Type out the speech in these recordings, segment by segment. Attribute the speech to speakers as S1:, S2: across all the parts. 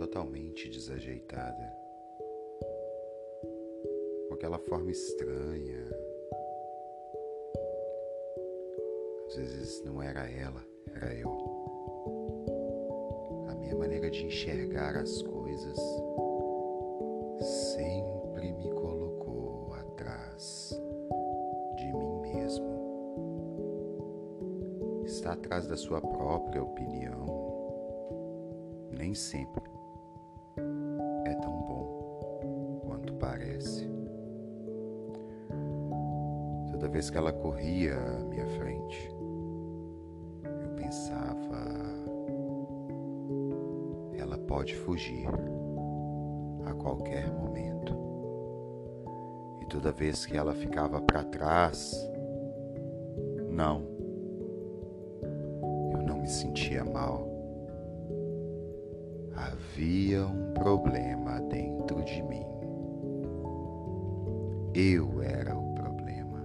S1: totalmente desajeitada, com aquela forma estranha. Às vezes não era ela, era eu. A minha maneira de enxergar as coisas sempre me colocou atrás de mim mesmo. Está atrás da sua própria opinião nem sempre é tão bom quanto parece. Toda vez que ela corria à minha frente, eu pensava: ela pode fugir a qualquer momento. E toda vez que ela ficava para trás, não, eu não me sentia mal havia um problema dentro de mim. Eu era o problema.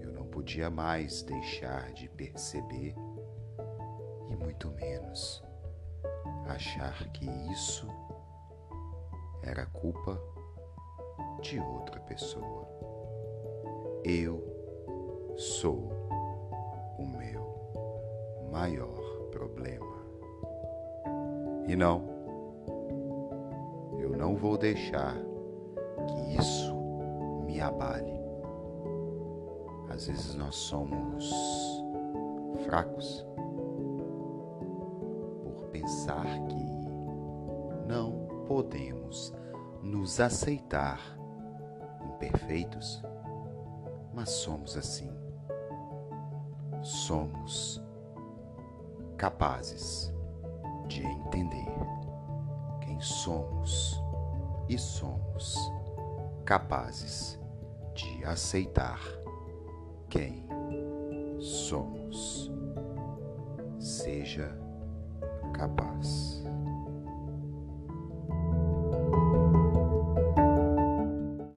S1: Eu não podia mais deixar de perceber e muito menos achar que isso era culpa de outra pessoa. Eu sou o meu maior problema. E não, eu não vou deixar que isso me abale. Às vezes nós somos fracos por pensar que não podemos nos aceitar imperfeitos, mas somos assim. Somos capazes de entender quem somos e somos capazes de aceitar quem somos. Seja capaz.